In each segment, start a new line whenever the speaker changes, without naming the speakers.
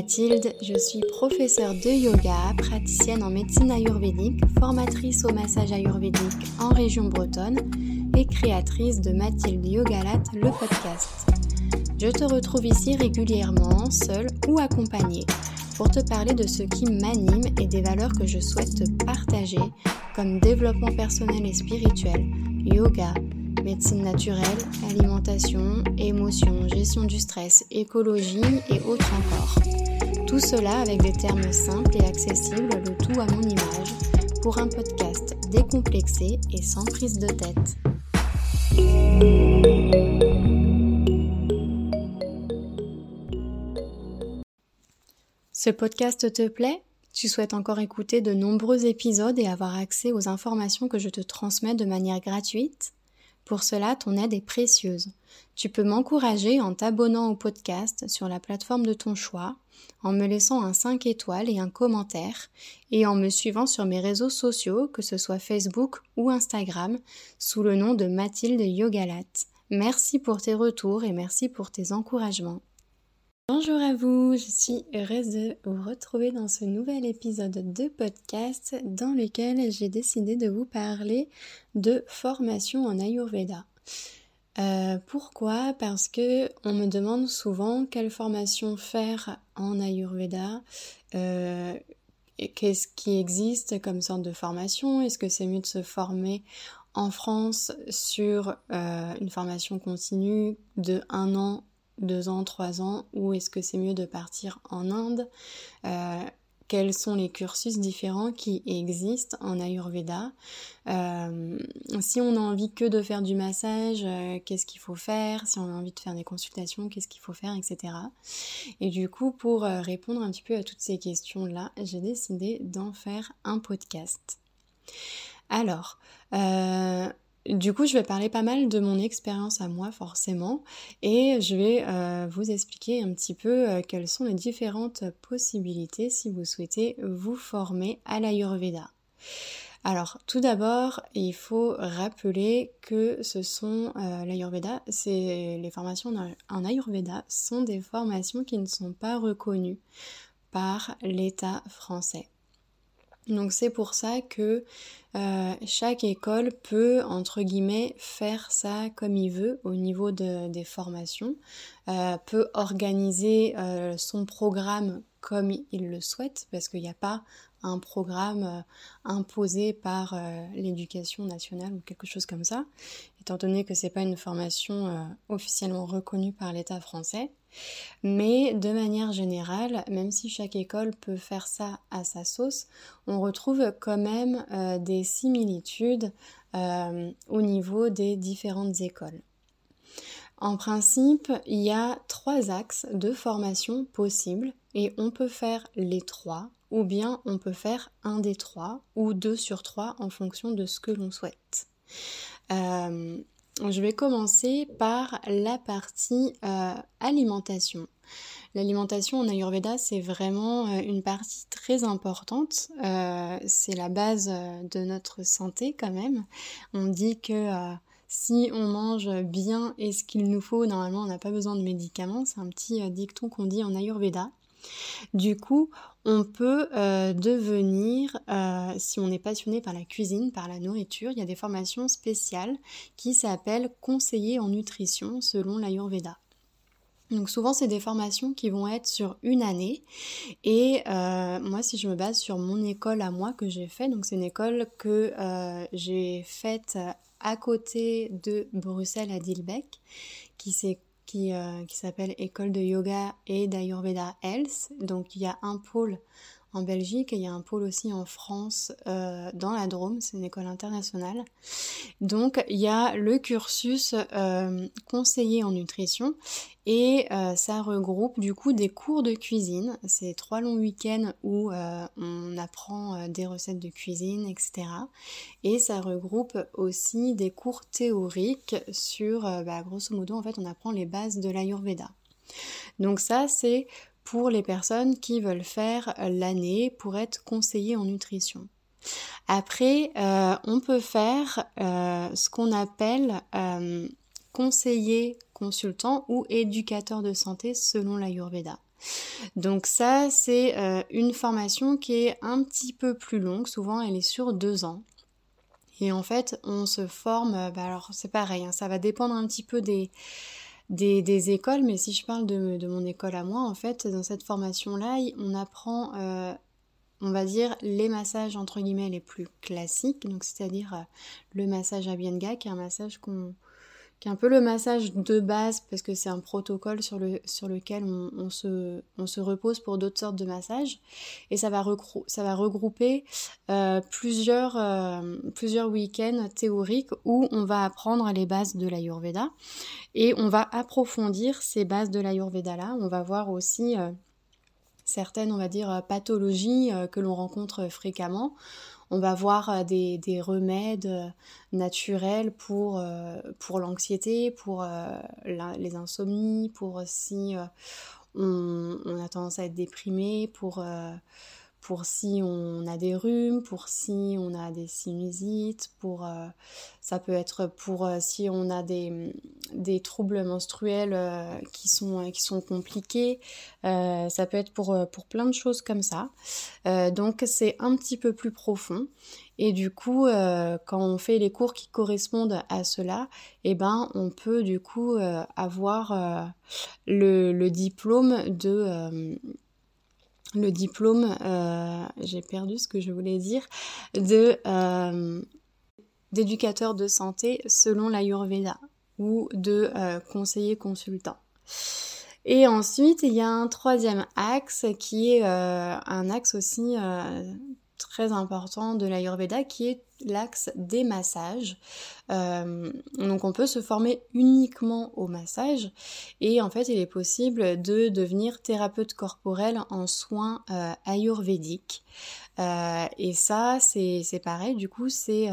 Mathilde, je suis professeure de yoga, praticienne en médecine ayurvédique, formatrice au massage ayurvédique en région bretonne et créatrice de Mathilde Yogalat, le podcast. Je te retrouve ici régulièrement, seule ou accompagnée, pour te parler de ce qui m'anime et des valeurs que je souhaite te partager, comme développement personnel et spirituel, yoga, médecine naturelle, alimentation, émotions, gestion du stress, écologie et autres encore. Tout cela avec des termes simples et accessibles, le tout à mon image, pour un podcast décomplexé et sans prise de tête. Ce podcast te plaît? Tu souhaites encore écouter de nombreux épisodes et avoir accès aux informations que je te transmets de manière gratuite? Pour cela, ton aide est précieuse. Tu peux m'encourager en t'abonnant au podcast sur la plateforme de ton choix, en me laissant un 5 étoiles et un commentaire, et en me suivant sur mes réseaux sociaux, que ce soit Facebook ou Instagram, sous le nom de Mathilde Yogalat. Merci pour tes retours et merci pour tes encouragements. Bonjour à vous, je suis heureuse de vous retrouver dans ce nouvel épisode de podcast dans lequel j'ai décidé de vous parler de formation en Ayurveda. Euh, pourquoi? Parce que on me demande souvent quelle formation faire en Ayurveda. Euh, qu'est-ce qui existe comme sorte de formation? Est-ce que c'est mieux de se former en France sur euh, une formation continue de un an deux ans, trois ans, ou est-ce que c'est mieux de partir en Inde euh, Quels sont les cursus différents qui existent en Ayurveda euh, Si on a envie que de faire du massage, euh, qu'est-ce qu'il faut faire Si on a envie de faire des consultations, qu'est-ce qu'il faut faire, etc. Et du coup, pour répondre un petit peu à toutes ces questions-là, j'ai décidé d'en faire un podcast. Alors, du coup, je vais parler pas mal de mon expérience à moi forcément et je vais euh, vous expliquer un petit peu euh, quelles sont les différentes possibilités si vous souhaitez vous former à l'Ayurveda. Alors, tout d'abord, il faut rappeler que ce sont euh, l'Ayurveda, c'est les formations en Ayurveda sont des formations qui ne sont pas reconnues par l'État français. Donc c'est pour ça que euh, chaque école peut, entre guillemets, faire ça comme il veut au niveau des formations, euh, peut organiser euh, son programme comme il le souhaite, parce qu'il n'y a pas un programme imposé par l'éducation nationale ou quelque chose comme ça, étant donné que c'est pas une formation officiellement reconnue par l'État français. Mais de manière générale, même si chaque école peut faire ça à sa sauce, on retrouve quand même euh, des similitudes euh, au niveau des différentes écoles. En principe, il y a trois axes de formation possibles et on peut faire les trois ou bien on peut faire un des trois ou deux sur trois en fonction de ce que l'on souhaite. Euh, je vais commencer par la partie euh, alimentation. L'alimentation en Ayurveda, c'est vraiment euh, une partie très importante. C'est la base de notre santé quand même. On dit que si on mange bien et ce qu'il nous faut, normalement on n'a pas besoin de médicaments. C'est un petit dicton qu'on dit en Ayurveda. Du coup, on peut euh, devenir, euh, si on est passionné par la cuisine, par la nourriture, il y a des formations spéciales qui s'appellent conseiller en nutrition selon l'Ayurveda. Donc souvent c'est des formations qui vont être sur une année et euh, moi si je me base sur mon école à moi que j'ai fait, donc c'est une école que j'ai faite à côté de Bruxelles à Dilbeek qui s'est euh, qui, s'appelle École de Yoga et d'Ayurveda Health. Donc il y a un pôle en Belgique il y a un pôle aussi en France euh, dans la Drôme, c'est une école internationale. Donc il y a le cursus euh, conseiller en nutrition et euh, ça regroupe du coup des cours de cuisine. C'est trois longs week-ends où on apprend des recettes de cuisine, etc. Et ça regroupe aussi des cours théoriques sur, bah, grosso modo, en fait, on apprend les bases de l'Ayurveda. Donc ça, c'est pour les personnes qui veulent faire l'année pour être conseillées en nutrition. Après, euh, on peut faire euh, ce qu'on appelle euh, conseiller consultant ou éducateur de santé selon l'Ayurveda. Donc ça, c'est euh, une formation qui est un petit peu plus longue, souvent elle est sur deux ans. Et en fait, on se forme, euh, bah alors c'est pareil, hein, ça va dépendre un petit peu des, des, écoles, mais si je parle de, mon école à moi, en fait, dans cette formation-là, on apprend, euh, on va dire, les massages entre guillemets les plus classiques, donc c'est-à-dire le massage à Bienga, qui est un massage qu'on qui est un peu le massage de base parce que c'est un protocole sur, le, sur lequel on, se, on se repose pour d'autres sortes de massages. Et ça va, ça va regrouper euh, plusieurs, euh, plusieurs week-ends théoriques où on va apprendre les bases de l'Ayurveda et on va approfondir ces bases de l'Ayurveda là. On va voir aussi euh, certaines, on va dire, pathologies que l'on rencontre fréquemment on va voir euh, des, remèdes euh, naturels pour, euh, pour l'anxiété, pour les insomnies, pour si on, a tendance à être déprimé, pour pour si on a des rhumes, pour si on a des sinusites, pour euh, ça peut être pour euh, si on a des, des troubles menstruels euh, qui, sont, qui sont compliqués, ça peut être pour, pour plein de choses comme ça. donc c'est un petit peu plus profond. Et du coup, quand on fait les cours qui correspondent à cela, eh ben, on peut du coup avoir le, le, diplôme de le diplôme, euh, j'ai perdu ce que je voulais dire, de euh, d'éducateur de santé selon l'Ayurveda ou de euh, conseiller consultant. Et ensuite, il y a un troisième axe qui est un axe aussi très important de l'Ayurveda qui est l'axe des massages. Euh, donc on peut se former uniquement au massage et en fait il est possible de devenir thérapeute corporel en soins euh, ayurvédiques. Euh, et ça c'est pareil, du coup c'est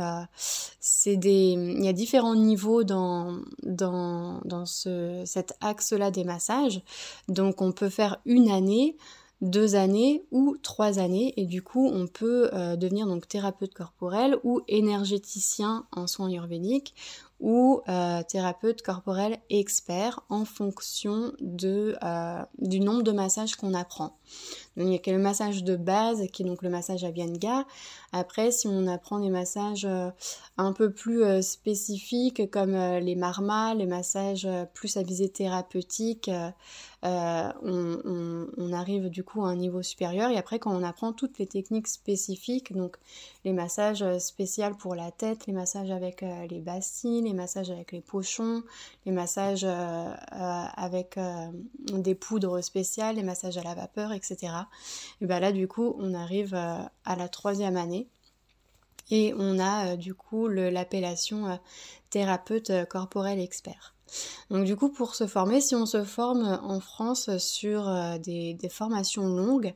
des il y a différents niveaux dans dans dans ce cet axe là des massages. Donc on peut faire une année deux années ou trois années et du coup on peut euh, devenir donc thérapeute corporel ou énergéticien en soins ayurvédiques ou euh, thérapeute corporel expert en fonction de, euh, du nombre de massages qu'on apprend. Donc, il y a le massage de base qui est donc le massage à Vienga. Après, si on apprend des massages euh, un peu plus spécifiques comme les marmas, les massages plus à visée thérapeutique, on, arrive du coup à un niveau supérieur. Et après, quand on apprend toutes les techniques spécifiques, donc les massages spéciaux pour la tête, les massages avec les bassines, les massages avec les pochons, les massages euh, euh, avec euh, des poudres spéciales, les massages à la vapeur, etc. Et bien là, du coup, on arrive à la troisième année. Et on a du coup l'appellation thérapeute corporel expert. Donc du coup, pour se former, si on se forme en France sur euh, des, formations longues,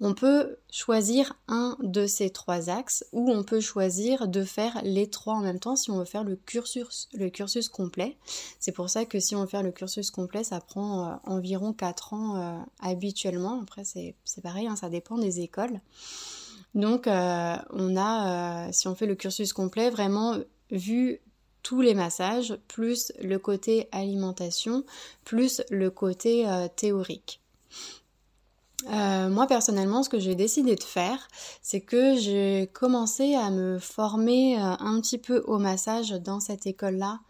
on peut choisir un de ces trois axes ou on peut choisir de faire les trois en même temps si on veut faire le cursus, le cursus complet. C'est pour ça que si on veut faire le cursus complet, ça prend euh, environ 4 ans euh, habituellement. Après, c'est pareil, hein, ça dépend des écoles. Donc, on a, si on fait le cursus complet, vraiment vu tous les massages, plus le côté alimentation, plus le côté euh, théorique. Euh, moi personnellement, ce que j'ai décidé de faire, c'est que j'ai commencé à me former euh, un petit peu au massage dans cette école-là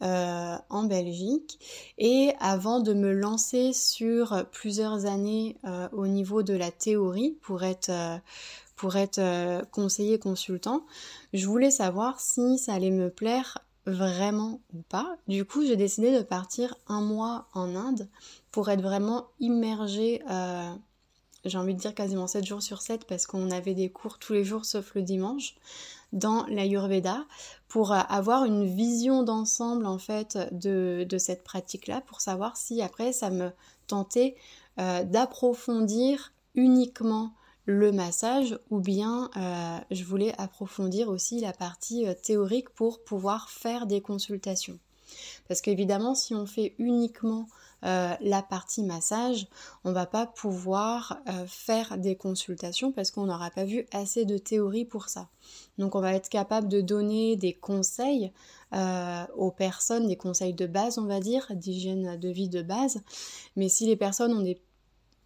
en Belgique. Et avant de me lancer sur plusieurs années au niveau de la théorie pour être pour être conseiller consultant, je voulais savoir si ça allait me plaire vraiment ou pas. Du coup, j'ai décidé de partir un mois en Inde pour être vraiment immergée, euh, j'ai envie de dire quasiment 7 jours sur 7 parce qu'on avait des cours tous les jours sauf le dimanche dans l'Ayurveda pour euh, avoir une vision d'ensemble en fait de, cette pratique-là pour savoir si après ça me tentait euh, d'approfondir uniquement le massage ou bien euh, je voulais approfondir aussi la partie euh, théorique pour pouvoir faire des consultations. Parce qu'évidemment, si on fait uniquement euh, la partie massage, on va pas pouvoir faire des consultations parce qu'on n'aura pas vu assez de théorie pour ça. Donc on va être capable de donner des conseils aux personnes des conseils de base, on va dire, d'hygiène de vie de base. Mais si les personnes ont des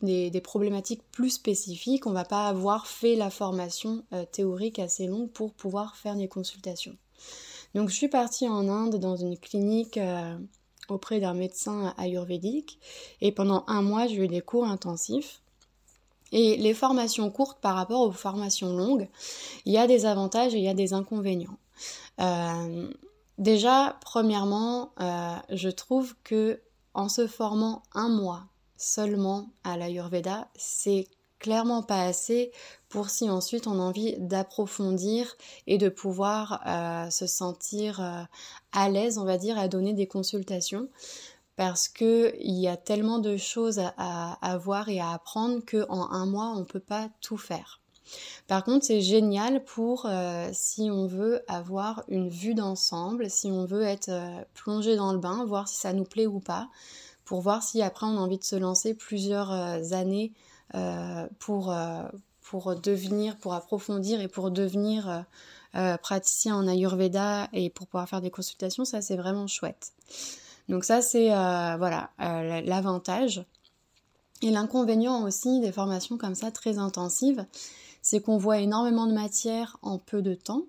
des, problématiques plus spécifiques, on va pas avoir fait la formation théorique assez longue pour pouvoir faire des consultations. Donc je suis partie en Inde dans une clinique auprès d'un médecin ayurvédique et pendant un mois j'ai eu des cours intensifs. Et les formations courtes par rapport aux formations longues, il y a des avantages et il y a des inconvénients. Euh, déjà, premièrement, euh, je trouve que en se formant un mois seulement à l'Ayurveda, c'est clairement pas assez pour si ensuite on a envie d'approfondir et de pouvoir euh, se sentir à l'aise, on va dire, à donner des consultations parce qu'il y a tellement de choses à, voir et à apprendre qu'en un mois, on ne peut pas tout faire. Par contre, c'est génial pour euh, si on veut avoir une vue d'ensemble, si on veut être euh, plongé dans le bain, voir si ça nous plaît ou pas, pour voir si après on a envie de se lancer plusieurs euh, années pour, pour devenir, pour approfondir et pour devenir praticien en Ayurveda et pour pouvoir faire des consultations, ça c'est vraiment chouette. Donc ça c'est euh, voilà euh, l'avantage. Et l'inconvénient aussi des formations comme ça très intensives, c'est qu'on voit énormément de matière en peu de temps.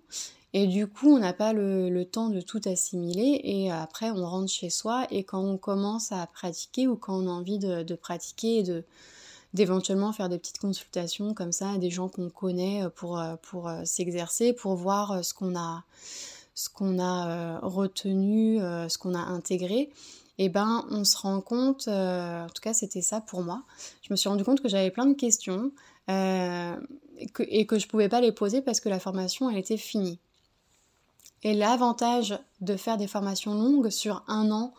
Et du coup, on n'a pas le, temps de tout assimiler. Et après, on rentre chez soi. Et quand on commence à pratiquer ou quand on a envie de, pratiquer et de d'éventuellement faire des petites consultations comme ça à des gens qu'on connaît pour, pour s'exercer, pour voir ce qu'on a, ce qu'on a euh, retenu, euh, ce qu'on a intégré, et eh ben on se rend compte, euh, en tout cas c'était ça pour moi, je me suis rendu compte que j'avais plein de questions et que je pouvais pas les poser parce que la formation elle était finie. Et l'avantage de faire des formations longues sur un an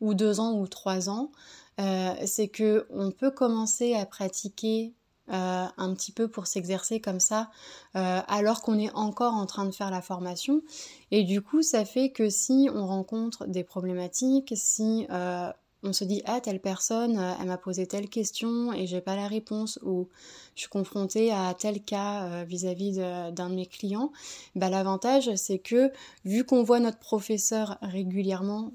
ou deux ans ou trois ans, c'est que on peut commencer à pratiquer euh, un petit peu pour s'exercer comme ça euh, alors qu'on est encore en train de faire la formation. Et du coup, ça fait que si on rencontre des problématiques, si euh, on se dit ah telle personne elle m'a posé telle question et j'ai pas la réponse. Ou je suis confrontée à tel cas vis-à-vis d'un de, mes clients, bah, l'avantage c'est que vu qu'on voit notre professeur régulièrement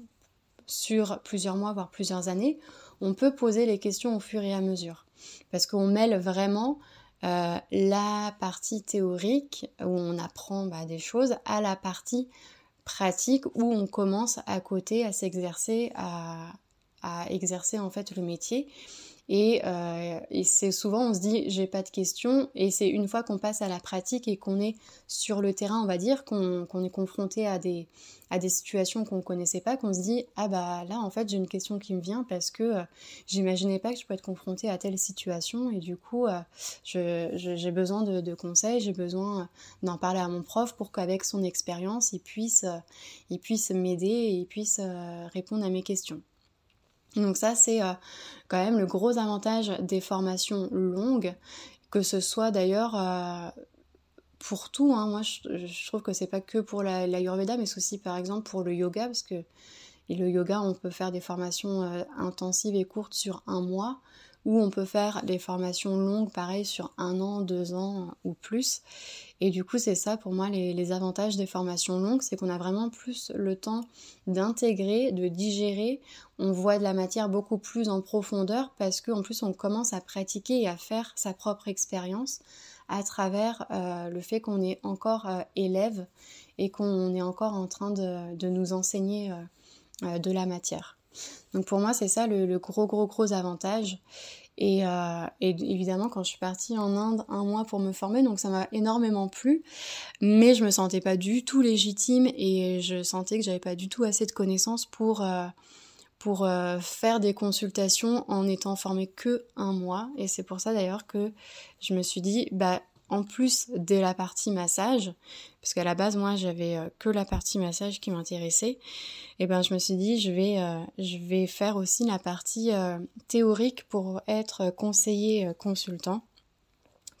sur plusieurs mois voire plusieurs années, on peut poser les questions au fur et à mesure. Parce qu'on mêle vraiment euh, la partie théorique où on apprend bah, des choses à la partie pratique où on commence à côté à s'exercer, à, à, exercer en fait le métier. Euh, et, c'est souvent, on se dit, j'ai pas de questions. Et c'est une fois qu'on passe à la pratique et qu'on est sur le terrain, on va dire, qu'on est confronté à des, à des situations qu'on connaissait pas, qu'on se dit, ah bah là, en fait, j'ai une question qui me vient parce que euh, j'imaginais pas que je pouvais être confrontée à telle situation. Et du coup, euh, j'ai besoin de, conseils, j'ai besoin d'en parler à mon prof pour qu'avec son expérience, il puisse, il puisse m'aider et il puisse répondre à mes questions. Donc ça, c'est euh, quand même le gros avantage des formations longues, que ce soit d'ailleurs euh, pour tout. Hein. Moi, je, trouve que c'est pas que pour l'Ayurveda, mais c'est aussi par exemple pour le yoga, parce que le yoga, on peut faire des formations euh, intensives et courtes sur un mois ou on peut faire des formations longues, pareil, sur un an, deux ans ou plus. Et du coup, c'est ça pour moi les, avantages des formations longues, c'est qu'on a vraiment plus le temps d'intégrer, de digérer. On voit de la matière beaucoup plus en profondeur parce qu'en plus, on commence à pratiquer et à faire sa propre expérience à travers euh, le fait qu'on est encore euh, élève et qu'on est encore en train de, nous enseigner euh, de la matière. Donc pour moi, c'est ça le, gros, gros, gros avantage. Euh, et, évidemment, quand je suis partie en Inde un mois pour me former, donc ça m'a énormément plu, mais je me sentais pas du tout légitime et je sentais que j'avais pas du tout assez de connaissances pour, euh, euh, faire des consultations en étant formée que un mois. Et c'est pour ça d'ailleurs que je me suis dit, bah en plus de la partie massage, parce qu'à la base moi j'avais euh, que la partie massage qui m'intéressait, et ben je me suis dit je vais euh, faire aussi la partie euh, théorique pour être conseiller consultant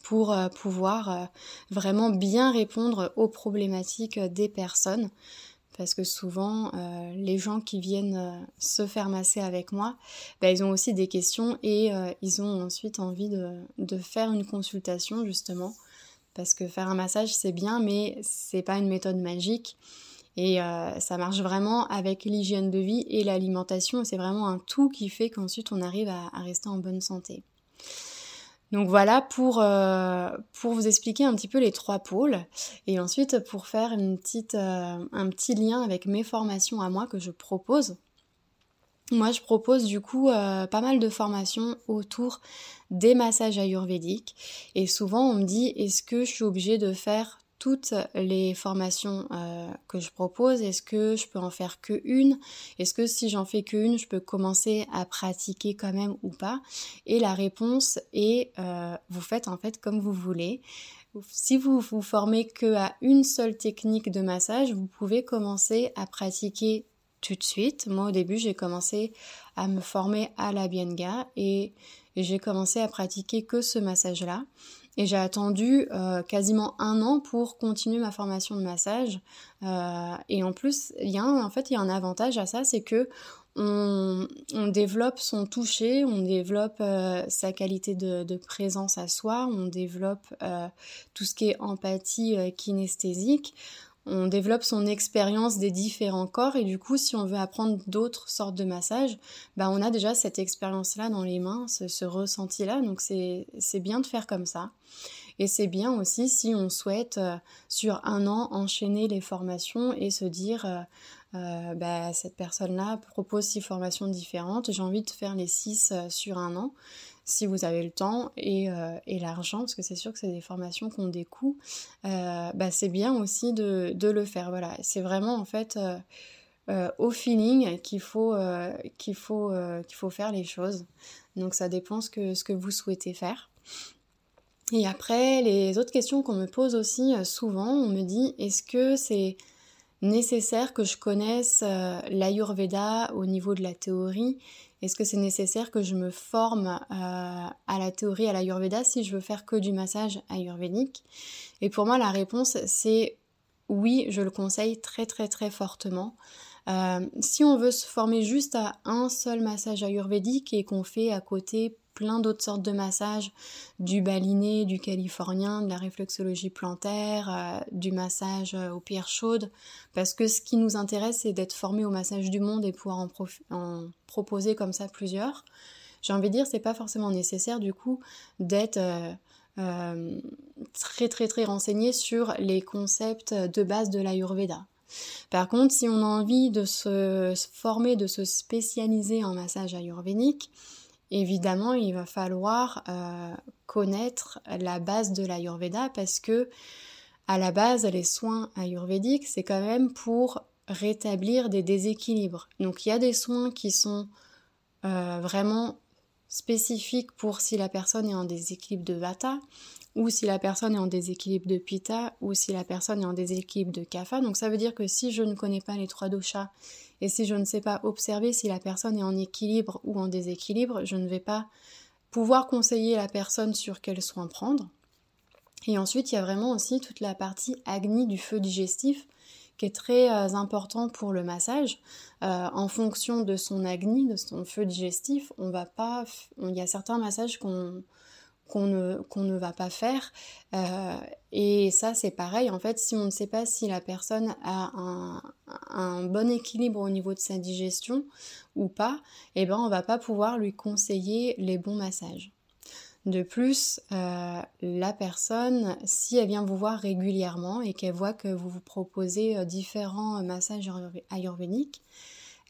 pour pouvoir vraiment bien répondre aux problématiques des personnes parce que souvent euh, les gens qui viennent euh, se faire masser avec moi, bah, ils ont aussi des questions et euh, ils ont ensuite envie de, faire une consultation justement parce que faire un massage c'est bien mais c'est pas une méthode magique Et ça marche vraiment avec l'hygiène de vie et l'alimentation. C'est vraiment un tout qui fait qu'ensuite on arrive à rester en bonne santé. Donc voilà pour, euh, pour vous expliquer un petit peu les trois pôles et ensuite pour faire euh, un petit lien avec mes formations à moi que je propose. Moi je propose du coup euh, pas mal de formations autour des massages ayurvédiques et souvent on me dit est-ce que je suis obligée de faire toutes les formations euh, que je propose Est-ce que je peux en faire que une? Est-ce que si j'en fais que une, je peux commencer à pratiquer quand même ou pas? Et la réponse est euh, vous faites en fait comme vous voulez. Si vous vous formez que à une seule technique de massage, vous pouvez commencer à pratiquer tout de suite. Moi au début, j'ai commencé à me former à la Bienga et j'ai commencé à pratiquer que ce massage-là. Et j'ai attendu euh, quasiment un an pour continuer ma formation de massage. Euh, et en plus, il y a un, en fait, il y a un avantage à ça, c'est que on, développe son toucher, on développe euh, sa qualité de, de, présence à soi, on développe tout ce qui est empathie kinesthésique on développe son expérience des différents corps et du coup si on veut apprendre d'autres sortes de massages, bah on a déjà cette expérience-là dans les mains, ce, ressenti-là, donc c'est bien de faire comme ça. Et c'est bien aussi si on souhaite euh, sur un an enchaîner les formations et se dire euh, euh, bah, cette personne-là propose six formations différentes, j'ai envie de faire les six sur un an si vous avez le temps et, euh, et l'argent, parce que c'est sûr que c'est des formations qui ont des coûts, euh, bah c'est bien aussi de, le faire. Voilà, c'est vraiment en fait euh, au feeling qu'il faut, qu'il faut, faut faire les choses. Donc ça dépend ce que, ce que vous souhaitez faire. Et après, les autres questions qu'on me pose aussi souvent, on me dit est-ce que c'est nécessaire que je connaisse l'Ayurveda au niveau de la théorie? Est-ce que c'est nécessaire que je me forme euh, à la théorie, à l'Ayurveda, si je veux faire que du massage ayurvédique? Et pour moi, la réponse, c'est oui, je le conseille très très très fortement. Euh, si on veut se former juste à un seul massage ayurvédique et qu'on fait à côté plein d'autres sortes de massages, du baliné, du californien, de la réflexologie plantaire, euh, du massage aux pierres chaudes, parce que ce qui nous intéresse, c'est d'être formé au massage du monde et pouvoir en, proposer comme ça plusieurs. J'ai envie de dire, c'est pas forcément nécessaire du coup d'être euh, euh, très très très renseigné sur les concepts de base de l'Ayurveda. Par contre, si on a envie de se former, de se spécialiser en massage ayurvédique, évidemment, il va falloir euh, connaître la base de l'Ayurveda parce que, à la base, les soins ayurvédiques, c'est quand même pour rétablir des déséquilibres. Donc, il y a des soins qui sont euh, vraiment spécifiques pour si la personne est en déséquilibre de Vata ou si la personne est en déséquilibre de Pitta ou si la personne est en déséquilibre de Kapha. Donc, ça veut dire que si je ne connais pas les trois doshas et si je ne sais pas observer si la personne est en équilibre ou en déséquilibre, je ne vais pas pouvoir conseiller la personne sur quel soin prendre. Et ensuite, il y a vraiment aussi toute la partie agni du feu digestif qui est très euh, important pour le massage. Euh, en fonction de son agni, de son feu digestif, on va pas. Il y a certains massages qu'on qu'on ne, va pas faire. Euh, et ça, c'est pareil, en fait, si on ne sait pas si la personne a un, un bon équilibre au niveau de sa digestion ou pas, eh ben, on va pas pouvoir lui conseiller les bons massages. De plus, euh, la personne, si elle vient vous voir régulièrement et qu'elle voit que vous vous proposez euh, différents massages ayurvédiques,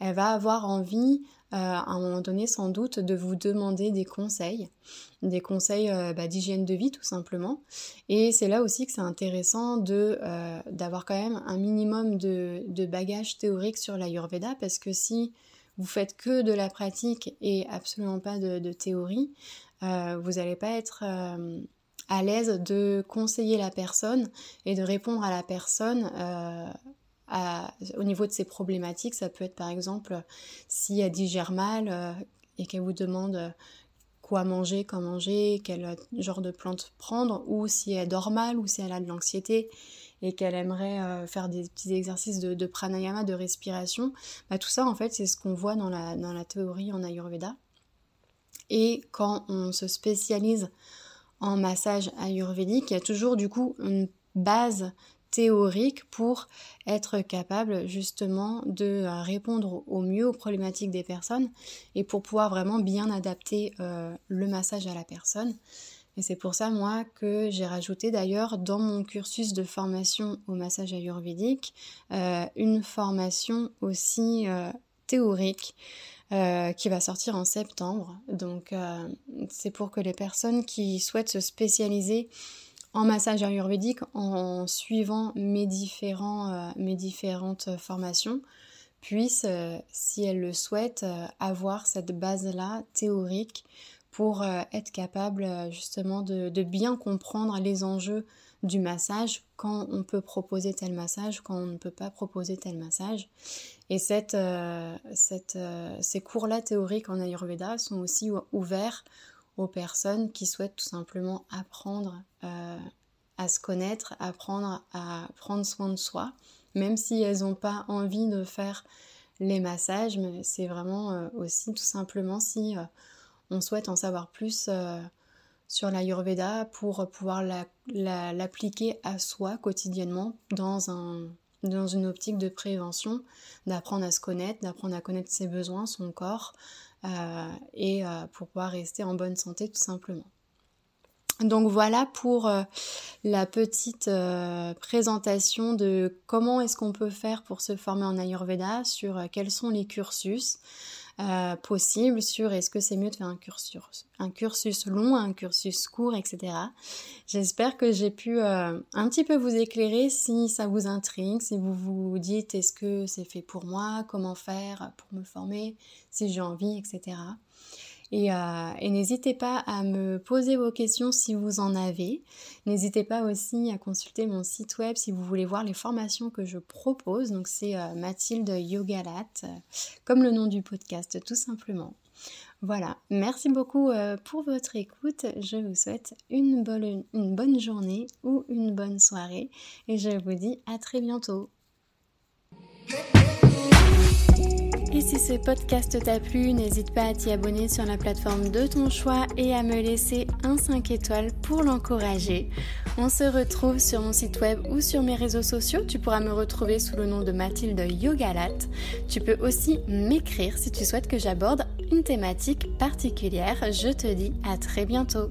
elle va avoir envie euh, à un moment donné sans doute de vous demander des conseils, des conseils euh, bah, d'hygiène de vie tout simplement. Et c'est là aussi que c'est intéressant de euh, d'avoir quand même un minimum de, de bagages théoriques sur l'Ayurveda parce que si vous faites que de la pratique et absolument pas de, théorie, vous n'allez pas être à l'aise de conseiller la personne et de répondre à la personne au niveau de ses problématiques. Ça peut être par exemple si elle digère mal euh, et qu'elle vous demande euh, quoi manger, quand manger, quel genre de plante prendre, ou si elle dort mal, ou si elle a de l'anxiété et qu'elle aimerait euh, faire des petits exercices de, pranayama, de respiration. Bah, tout ça, en fait, c'est ce qu'on voit dans la, dans la théorie en Ayurveda. Et quand on se spécialise en massage ayurvédique, il y a toujours du coup une base théorique pour être capable justement de répondre au mieux aux problématiques des personnes et pour pouvoir vraiment bien adapter le massage à la personne. Et c'est pour ça, moi, que j'ai rajouté d'ailleurs dans mon cursus de formation au massage ayurvédique euh, une formation aussi euh, théorique euh, qui va sortir en septembre. Donc, c'est pour que les personnes qui souhaitent se spécialiser en massage ayurvédique en suivant mes, différents, mes différentes formations puissent, si elles le souhaitent, avoir cette base-là théorique pour euh, être capable euh, justement de, bien comprendre les enjeux du massage, quand on peut proposer tel massage, quand on ne peut pas proposer tel massage. Et cette, euh, cette, ces cours-là théoriques en Ayurveda sont aussi ouverts aux personnes qui souhaitent tout simplement apprendre à se connaître, apprendre à prendre soin de soi, même si elles n'ont pas envie de faire les massages, mais c'est vraiment aussi tout simplement si on souhaite en savoir plus euh, sur l'Ayurveda pour pouvoir l'appliquer à soi quotidiennement dans, un, dans une optique de prévention, d'apprendre à se connaître, d'apprendre à connaître ses besoins, son corps, euh, et euh, pour pouvoir rester en bonne santé tout simplement. Donc voilà pour la petite présentation de comment est-ce qu'on peut faire pour se former en Ayurveda, sur quels sont les cursus. Euh, possible sur est-ce que c'est mieux de faire un cursus, un cursus long, un cursus court, etc. J'espère que j'ai pu euh, un petit peu vous éclairer si ça vous intrigue, si vous vous dites est-ce que c'est fait pour moi, comment faire pour me former, si j'ai envie, etc. Euh, et, n'hésitez pas à me poser vos questions si vous en avez. N'hésitez pas aussi à consulter mon site web si vous voulez voir les formations que je propose. Donc c'est euh, Mathilde Yogalat, euh, comme le nom du podcast tout simplement. Voilà, merci beaucoup pour votre écoute. Je vous souhaite une bonne journée ou une bonne soirée et je vous dis à très bientôt. Et si ce podcast t'a plu, n'hésite pas à t'y abonner sur la plateforme de ton choix et à me laisser un 5 étoiles pour l'encourager. On se retrouve sur mon site web ou sur mes réseaux sociaux. Tu pourras me retrouver sous le nom de Mathilde Yogalat. Tu peux aussi m'écrire si tu souhaites que j'aborde une thématique particulière. Je te dis à très bientôt.